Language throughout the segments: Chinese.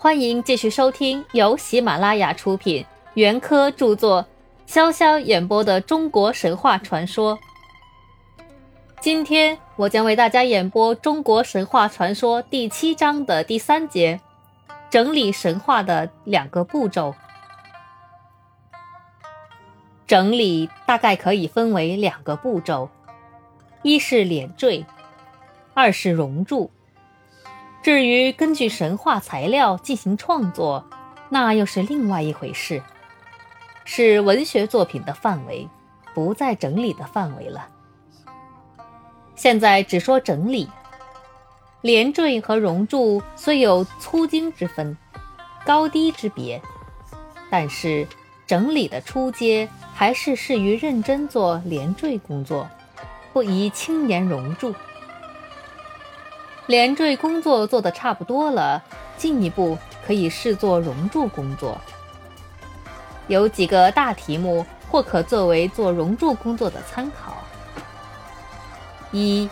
欢迎继续收听由喜马拉雅出品、袁科著作、潇潇演播的中国神话传说。今天我将为大家演播中国神话传说第七章的第三节，整理神话的两个步骤。整理大概可以分为两个步骤，一是连缀，二是熔铸。至于根据神话材料进行创作，那又是另外一回事，是文学作品的范围，不在整理的范围了。现在只说整理，连缀和熔铸虽有粗精之分，高低之别，但是整理的初阶还是适于认真做连缀工作，不宜轻言熔铸。连缀工作做得差不多了，进一步可以视作熔铸工作。有几个大题目或可作为做熔铸工作的参考：一、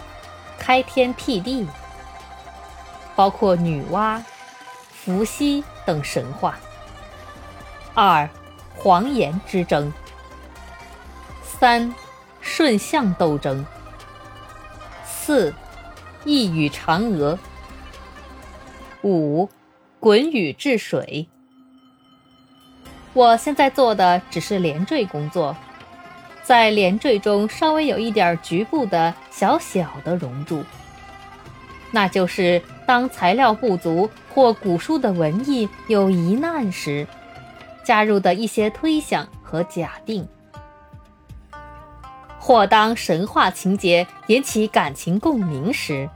开天辟地，包括女娲、伏羲等神话；二、黄炎之争；三、顺象斗争；四。一语嫦娥，五滚雨治水。我现在做的只是连缀工作，在连缀中稍微有一点局部的小小的熔铸，那就是当材料不足或古书的文艺有疑难时，加入的一些推想和假定。或当神话情节引起感情共鸣时，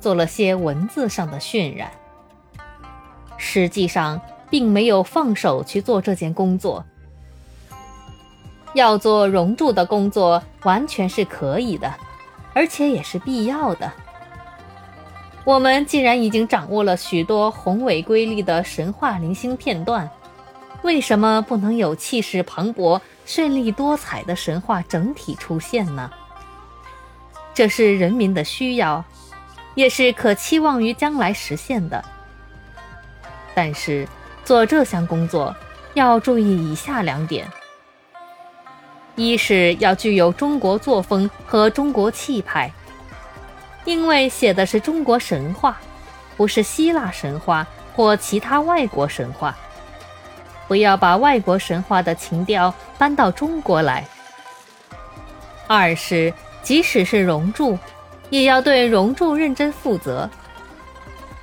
做了些文字上的渲染。实际上，并没有放手去做这件工作。要做熔铸的工作，完全是可以的，而且也是必要的。我们既然已经掌握了许多宏伟瑰丽的神话零星片段，为什么不能有气势磅礴？绚丽多彩的神话整体出现呢？这是人民的需要，也是可期望于将来实现的。但是做这项工作要注意以下两点：一是要具有中国作风和中国气派，因为写的是中国神话，不是希腊神话或其他外国神话。不要把外国神话的情调搬到中国来。二是，即使是熔铸，也要对熔铸认真负责。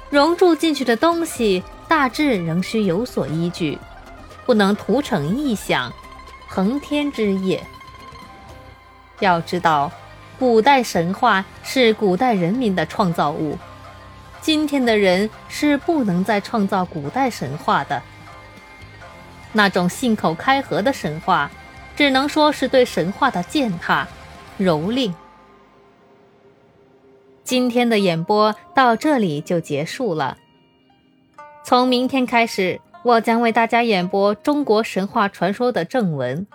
熔铸进去的东西，大致仍需有所依据，不能徒逞臆想，横天之业。要知道，古代神话是古代人民的创造物，今天的人是不能再创造古代神话的。那种信口开河的神话，只能说是对神话的践踏、蹂躏。今天的演播到这里就结束了。从明天开始，我将为大家演播中国神话传说的正文。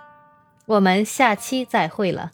我们下期再会了。